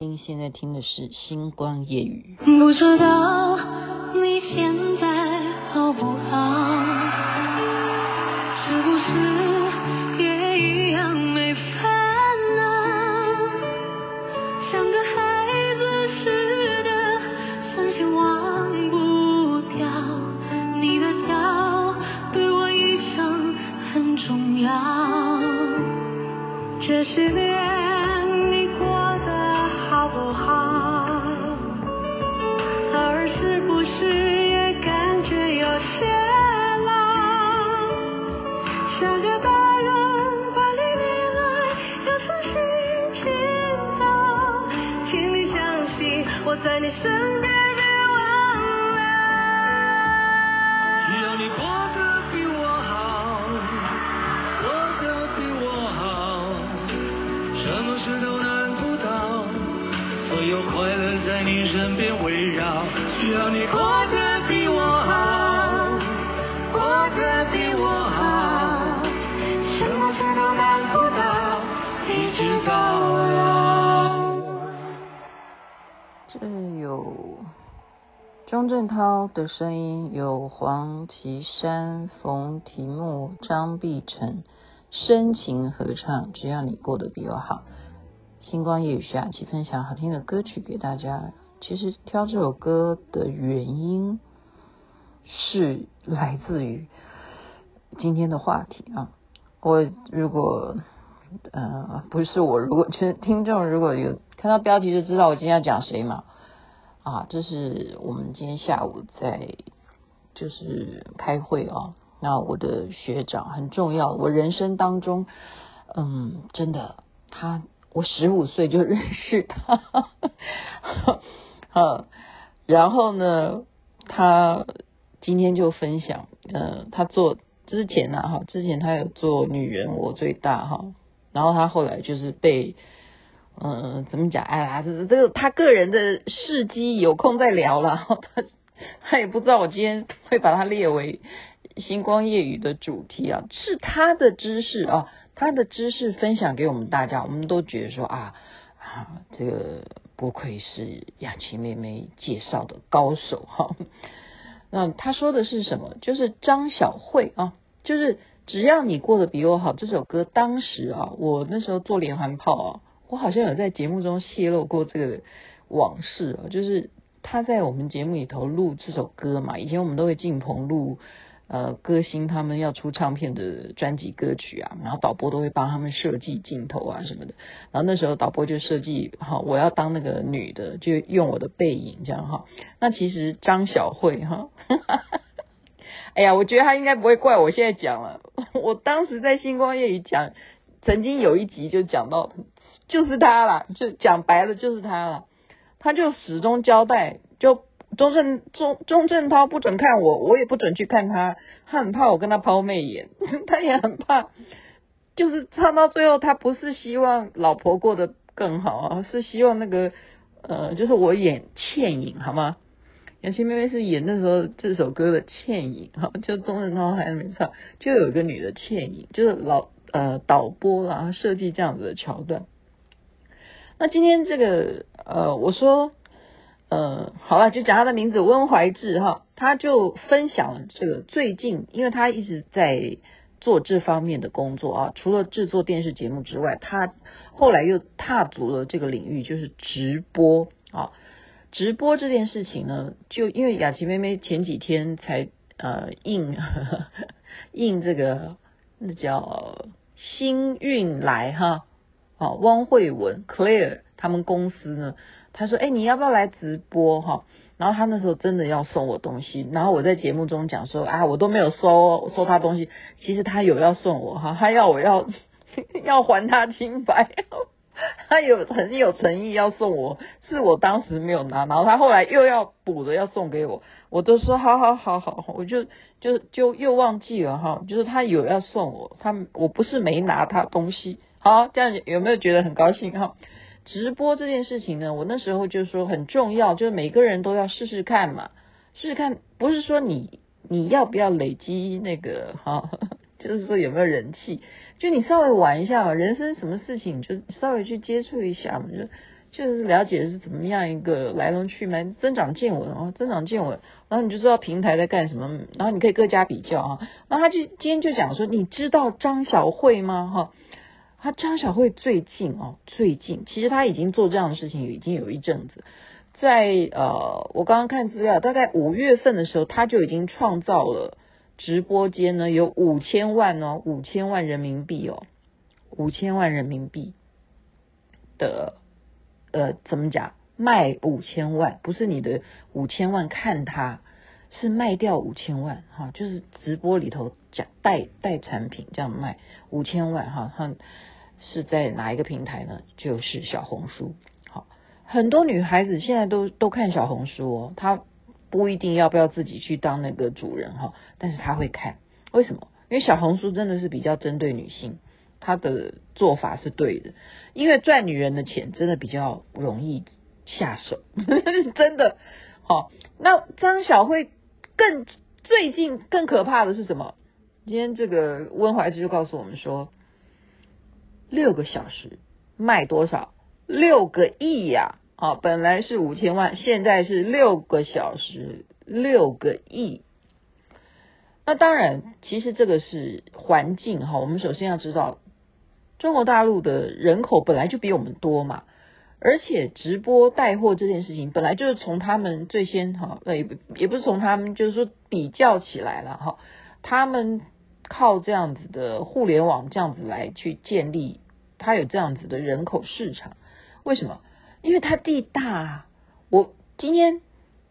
您现在听的是《星光夜语》。不知道你现在你身钟镇涛的声音，有黄绮珊、冯提莫、张碧晨深情合唱。只要你过得比我好，星光夜雨下期分享好听的歌曲给大家。其实挑这首歌的原因是来自于今天的话题啊。我如果呃不是我，如果其实听众如果有看到标题就知道我今天要讲谁嘛。啊，这是我们今天下午在就是开会哦。那我的学长很重要，我人生当中，嗯，真的，他我十五岁就认识他，啊，然后呢，他今天就分享，呃，他做之前呢，哈，之前他有做女人我最大哈，然后他后来就是被。嗯，怎么讲？哎呀，这这个他个人的事迹有空再聊了。他他也不知道我今天会把它列为星光夜语的主题啊，是他的知识啊，他的知识分享给我们大家，我们都觉得说啊啊，这个不愧是雅琪妹妹介绍的高手哈。那他说的是什么？就是张小慧啊，就是只要你过得比我好这首歌，当时啊，我那时候做连环炮啊。我好像有在节目中泄露过这个往事啊，就是他在我们节目里头录这首歌嘛，以前我们都会进棚录，呃，歌星他们要出唱片的专辑歌曲啊，然后导播都会帮他们设计镜头啊什么的，然后那时候导播就设计哈，我要当那个女的，就用我的背影这样哈。那其实张小慧哈，哎呀，我觉得他应该不会怪我现在讲了，我当时在星光夜语讲，曾经有一集就讲到。就是他了，就讲白了就是他了，他就始终交代，就钟镇钟钟镇涛不准看我，我也不准去看他，他很怕我跟他抛媚眼，他也很怕，就是唱到最后，他不是希望老婆过得更好啊，是希望那个呃，就是我演倩影好吗？雅琪妹妹是演那时候这首歌的倩影，哈，就钟镇涛还没唱，就有一个女的倩影，就是老呃导播啦设计这样子的桥段。那今天这个呃，我说呃，好了，就讲他的名字温怀志哈，他就分享了这个最近，因为他一直在做这方面的工作啊，除了制作电视节目之外，他后来又踏足了这个领域，就是直播啊。直播这件事情呢，就因为雅琪妹妹前几天才呃应 应这个那叫星运来哈。好，汪慧文 Clear 他们公司呢，他说：“哎，你要不要来直播哈？”然后他那时候真的要送我东西，然后我在节目中讲说：“啊，我都没有收收他东西，其实他有要送我哈，他要我要 要还他清白，他有很有诚意要送我，是我当时没有拿，然后他后来又要补的要送给我，我都说好好好好，我就就就又忘记了哈，就是他有要送我，他我不是没拿他东西。”好，这样有没有觉得很高兴哈？直播这件事情呢，我那时候就说很重要，就是每个人都要试试看嘛，试试看，不是说你你要不要累积那个哈，就是说有没有人气，就你稍微玩一下嘛，人生什么事情就稍微去接触一下嘛，就就是了解是怎么样一个来龙去脉，增长见闻哦，增长见闻，然后你就知道平台在干什么，然后你可以各家比较啊。然后他就今天就讲说，你知道张小慧吗？哈，他张小慧最近哦，最近其实他已经做这样的事情已经有一阵子，在呃，我刚刚看资料，大概五月份的时候，他就已经创造了直播间呢有五千万哦，五千万人民币哦，五千万人民币的。呃，怎么讲？卖五千万，不是你的五千万看它，是卖掉五千万哈，就是直播里头讲带带产品这样卖五千万哈，它是在哪一个平台呢？就是小红书。好，很多女孩子现在都都看小红书哦，她不一定要不要自己去当那个主人哈，但是他会看，为什么？因为小红书真的是比较针对女性。他的做法是对的，因为赚女人的钱真的比较容易下手，真的。好，那张小慧更最近更可怕的是什么？今天这个温怀之就告诉我们说，六个小时卖多少？六个亿呀！本来是五千万，现在是六个小时六个亿。那当然，其实这个是环境哈。我们首先要知道。中国大陆的人口本来就比我们多嘛，而且直播带货这件事情本来就是从他们最先哈，也也不是从他们，就是说比较起来了哈，他们靠这样子的互联网这样子来去建立，他有这样子的人口市场，为什么？因为他地大。我今天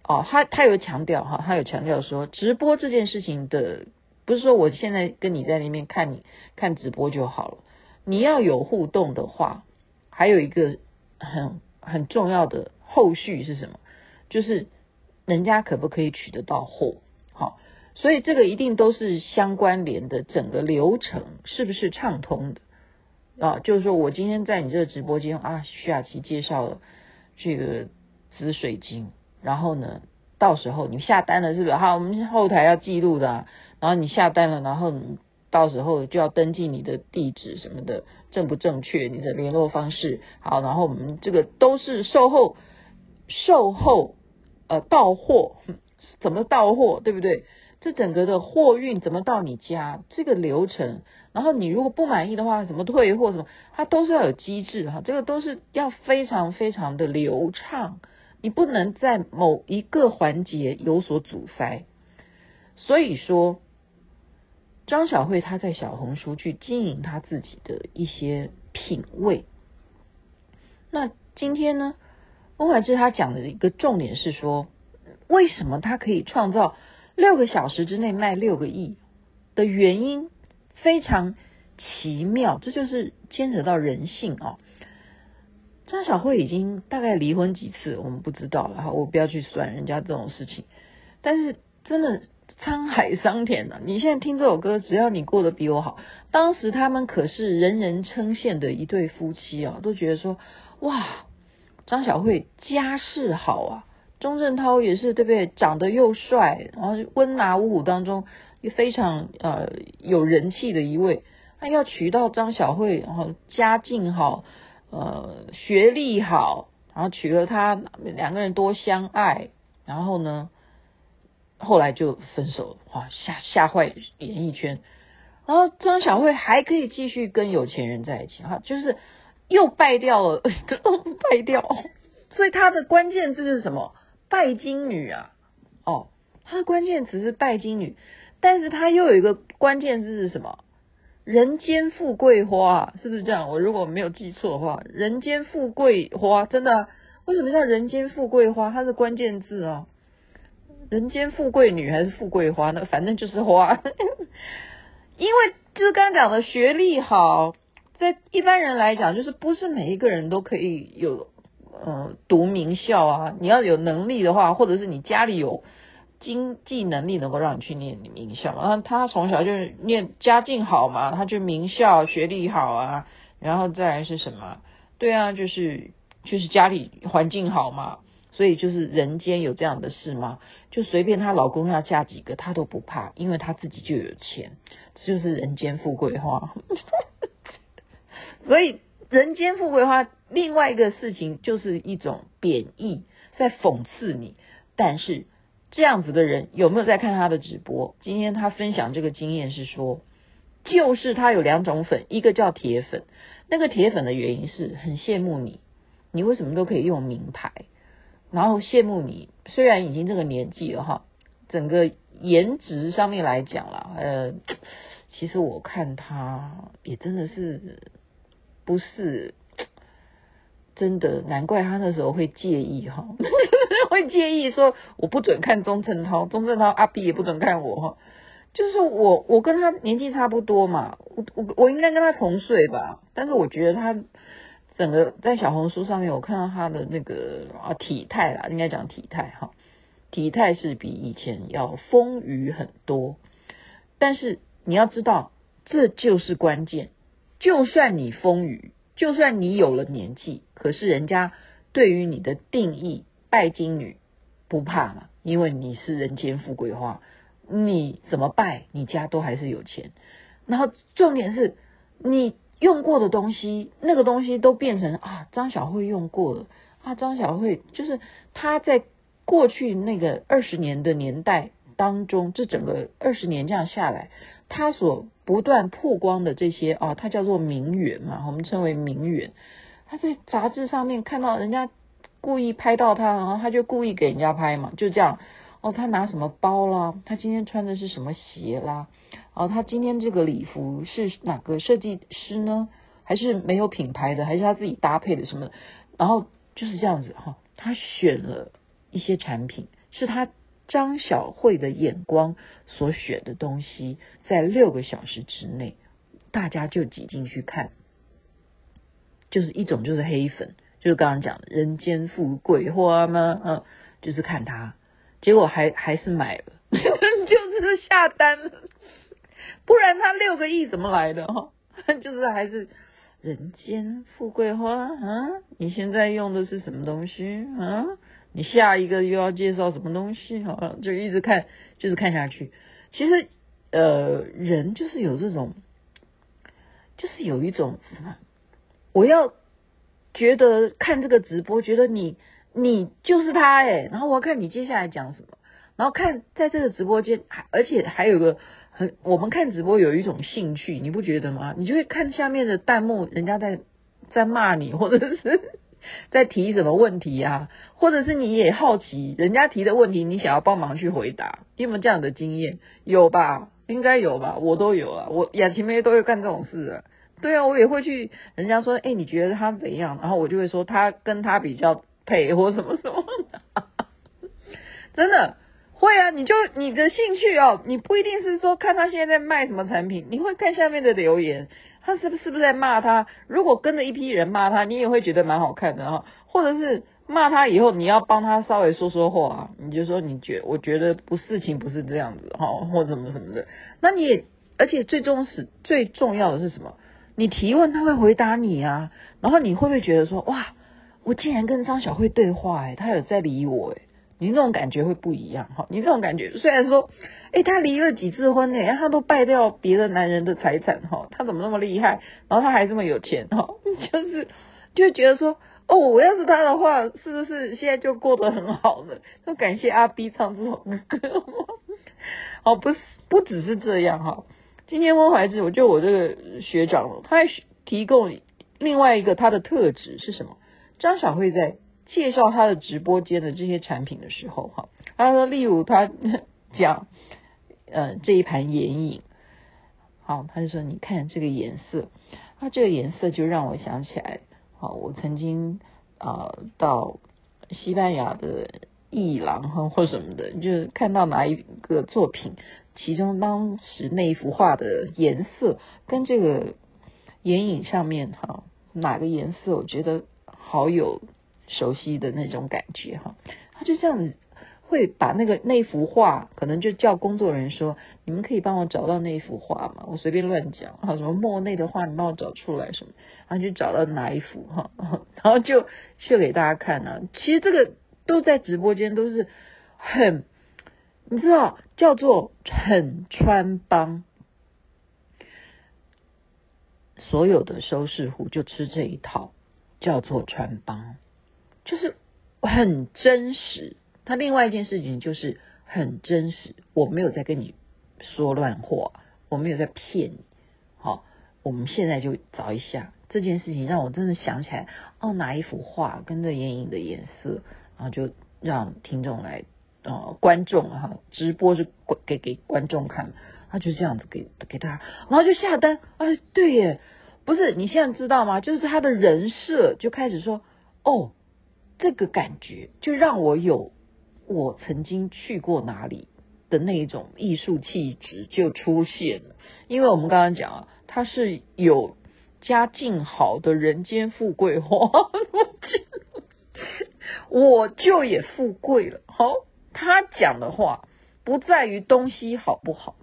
哦，他他有强调哈，他有强调说，直播这件事情的不是说我现在跟你在那边看你看直播就好了。你要有互动的话，还有一个很很重要的后续是什么？就是人家可不可以取得到货？好，所以这个一定都是相关联的，整个流程是不是畅通的啊？就是说我今天在你这个直播间啊，徐雅琪介绍了这个紫水晶，然后呢，到时候你下单了是不是？好，我们后台要记录的，然后你下单了，然后你。到时候就要登记你的地址什么的正不正确，你的联络方式好，然后我们这个都是售后售后呃到货怎么到货对不对？这整个的货运怎么到你家这个流程，然后你如果不满意的话，怎么退货什么，它都是要有机制哈，这个都是要非常非常的流畅，你不能在某一个环节有所阻塞，所以说。张小慧她在小红书去经营她自己的一些品味。那今天呢，翁怀志他讲的一个重点是说，为什么他可以创造六个小时之内卖六个亿的原因非常奇妙，这就是牵扯到人性哦。张小慧已经大概离婚几次，我们不知道了哈，我不要去算人家这种事情，但是真的。沧海桑田呐、啊！你现在听这首歌，只要你过得比我好，当时他们可是人人称羡的一对夫妻啊，都觉得说哇，张小慧家世好啊，钟镇涛也是对不对？长得又帅，然后温拿五虎当中也非常呃有人气的一位，他要娶到张小慧，然后家境好，呃学历好，然后娶了她，两个人多相爱，然后呢？后来就分手，哇，吓吓坏演艺圈。然后张小慧还可以继续跟有钱人在一起，哈，就是又败掉了，败掉。所以他的关键字是什么？拜金女啊，哦，它的关键词是拜金女，但是它又有一个关键字是什么？人间富贵花，是不是这样？我如果没有记错的话，人间富贵花，真的啊？为什么叫人间富贵花？它是关键字啊。人间富贵女还是富贵花呢？反正就是花，因为就是刚刚讲的学历好，在一般人来讲，就是不是每一个人都可以有呃读名校啊。你要有能力的话，或者是你家里有经济能力能够让你去念名校，然后他从小就念家境好嘛，他就名校学历好啊，然后再来是什么？对啊，就是就是家里环境好嘛。所以就是人间有这样的事吗？就随便她老公要嫁几个，她都不怕，因为她自己就有钱，这就是人间富贵花。所以人间富贵花另外一个事情就是一种贬义，在讽刺你。但是这样子的人有没有在看他的直播？今天他分享这个经验是说，就是他有两种粉，一个叫铁粉，那个铁粉的原因是很羡慕你，你为什么都可以用名牌，然后羡慕你，虽然已经这个年纪了哈，整个颜值上面来讲啦，呃，其实我看他也真的是不是。真的难怪他那时候会介意哈，会介意说我不准看钟镇涛，钟镇涛阿 B 也不准看我。哈，就是我我跟他年纪差不多嘛，我我我应该跟他同岁吧，但是我觉得他整个在小红书上面，我看到他的那个啊体态啦，应该讲体态哈，体态是比以前要丰腴很多，但是你要知道这就是关键，就算你丰腴。就算你有了年纪，可是人家对于你的定义，拜金女不怕嘛，因为你是人间富贵花，你怎么拜，你家都还是有钱。然后重点是你用过的东西，那个东西都变成啊，张小慧用过了啊，张小慧就是她在过去那个二十年的年代当中，这整个二十年这样下来。他所不断曝光的这些啊，他叫做名媛嘛，我们称为名媛。他在杂志上面看到人家故意拍到他，然后他就故意给人家拍嘛，就这样。哦，他拿什么包啦？他今天穿的是什么鞋啦？哦，他今天这个礼服是哪个设计师呢？还是没有品牌的？还是他自己搭配的什么？然后就是这样子哈，他选了一些产品，是他。张小慧的眼光所选的东西，在六个小时之内，大家就挤进去看，就是一种就是黑粉，就是刚刚讲的人间富贵花吗？嗯，就是看他，结果还还是买了，就是下单，不然他六个亿怎么来的哈？就是还是人间富贵花啊？你现在用的是什么东西啊？你下一个又要介绍什么东西？好，就一直看，就是看下去。其实，呃，人就是有这种，就是有一种什么，我要觉得看这个直播，觉得你你就是他哎，然后我要看你接下来讲什么，然后看在这个直播间，而且还有个很，我们看直播有一种兴趣，你不觉得吗？你就会看下面的弹幕，人家在在骂你，或者是。在提什么问题啊？或者是你也好奇人家提的问题，你想要帮忙去回答？你有没有这样的经验？有吧？应该有吧？我都有啊，我雅琪妹都会干这种事啊。对啊，我也会去人家说，哎、你觉得他怎样？然后我就会说他跟他比较配，或什么什么的。真的会啊，你就你的兴趣哦，你不一定是说看他现在在卖什么产品，你会看下面的留言。他是不是不是在骂他？如果跟着一批人骂他，你也会觉得蛮好看的哈。或者是骂他以后，你要帮他稍微说说话，你就说你觉我觉得不事情不是这样子哈，或怎么什么的。那你而且最终是最重要的是什么？你提问他会回答你啊。然后你会不会觉得说哇，我竟然跟张小慧对话哎，他有在理我哎。你那种感觉会不一样哈，你这种感觉虽然说，哎，他离了几次婚呢，他都败掉别的男人的财产哈，他怎么那么厉害？然后他还这么有钱哈，就是就觉得说，哦，我要是他的话，是不是现在就过得很好了？都感谢阿 B 唱这首歌。哦，不是，不只是这样哈。今天温怀志，我就我这个学长，他还提供另外一个他的特质是什么？张小慧在。介绍他的直播间的这些产品的时候，哈，他说，例如他讲，呃，这一盘眼影，好，他就说，你看这个颜色，他这个颜色就让我想起来，好，我曾经啊、到西班牙的艺廊哈或什么的，就是看到哪一个作品，其中当时那一幅画的颜色跟这个眼影上面哈哪个颜色，我觉得好有。熟悉的那种感觉哈，他就这样子会把那个那幅画，可能就叫工作人员说：“你们可以帮我找到那幅画吗？”我随便乱讲，哈，什么莫内的画，你帮我找出来什么，然后就找到哪一幅哈，然后就秀给大家看呢。其实这个都在直播间都是很，你知道叫做很穿帮，所有的收视户就吃这一套。叫做穿帮，就是很真实。他另外一件事情就是很真实，我没有在跟你说乱话，我没有在骗你。好，我们现在就找一下这件事情，让我真的想起来哦，哪一幅画跟着眼影的颜色，然后就让听众来，呃，观众哈，直播是给给观众看，他就这样子给给他，然后就下单，哎，对耶，不是你现在知道吗？就是他的人设就开始说，哦，这个感觉就让我有。我曾经去过哪里的那一种艺术气质就出现了，因为我们刚刚讲啊，他是有家境好的人间富贵花，我就也富贵了。好，他讲的话不在于东西好不好，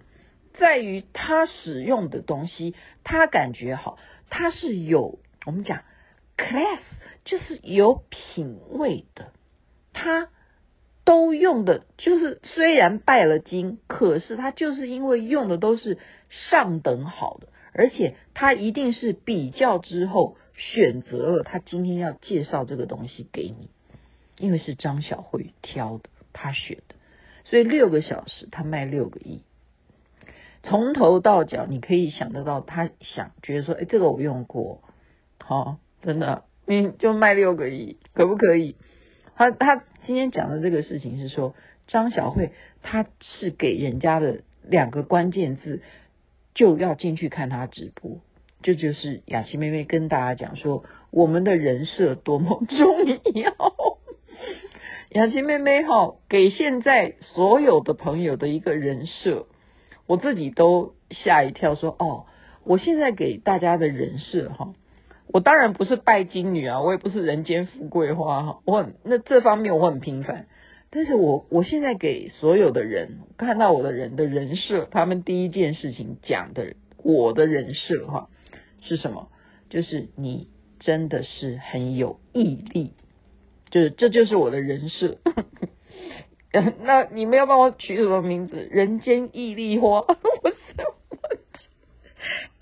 在于他使用的东西，他感觉好，他是有我们讲 class，就是有品味的，他。都用的就是虽然拜了金，可是他就是因为用的都是上等好的，而且他一定是比较之后选择了他今天要介绍这个东西给你，因为是张小慧挑的，他选的，所以六个小时他卖六个亿，从头到脚你可以想得到，他想觉得说，哎，这个我用过，好、真的，你就卖六个亿，可不可以？他他今天讲的这个事情是说，张小慧他是给人家的两个关键字，就要进去看他直播。这就，是雅琪妹妹跟大家讲说，我们的人设多么重要。雅琪妹妹哈，给现在所有的朋友的一个人设，我自己都吓一跳说，说哦，我现在给大家的人设哈。我当然不是拜金女啊，我也不是人间富贵花哈，我很那这方面我很平凡，但是我我现在给所有的人看到我的人的人设，他们第一件事情讲的我的人设哈是什么？就是你真的是很有毅力，就是这就是我的人设。那你们要帮我取什么名字？人间毅力花。我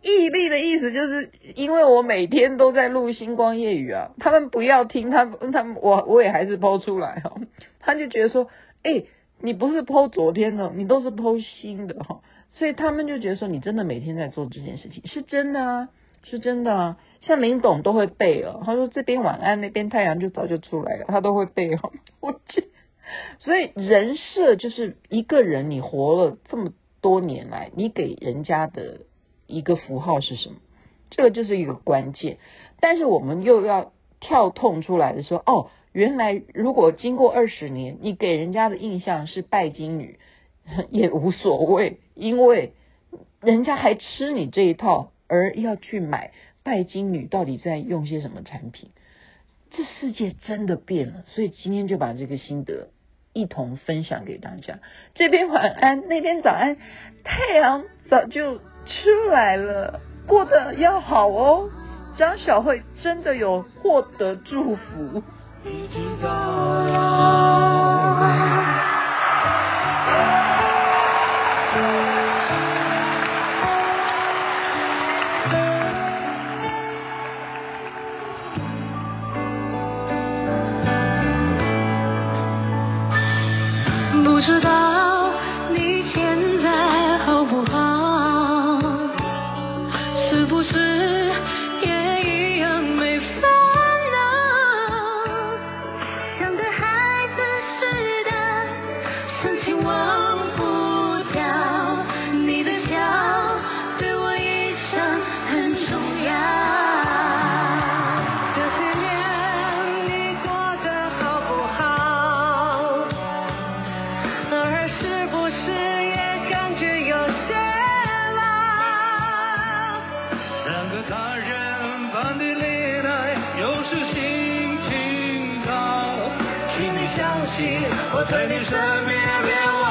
毅力的意思就是，因为我每天都在录星光夜语啊，他们不要听，他们他们我我也还是 po 出来哈，他就觉得说，哎、你不是 po 昨天的，你都是 po 新的哈，所以他们就觉得说，你真的每天在做这件事情，是真的啊，是真的啊，像林董都会背哦，他说这边晚安，那边太阳就早就出来了，他都会背哦，我去，所以人设就是一个人，你活了这么多年来，你给人家的。一个符号是什么？这个就是一个关键。但是我们又要跳痛出来的说，哦，原来如果经过二十年，你给人家的印象是拜金女，也无所谓，因为人家还吃你这一套，而要去买拜金女到底在用些什么产品。这世界真的变了，所以今天就把这个心得一同分享给大家。这边晚安，那边早安，太阳早就。出来了，过得要好哦。张小慧真的有获得祝福。我在你身边，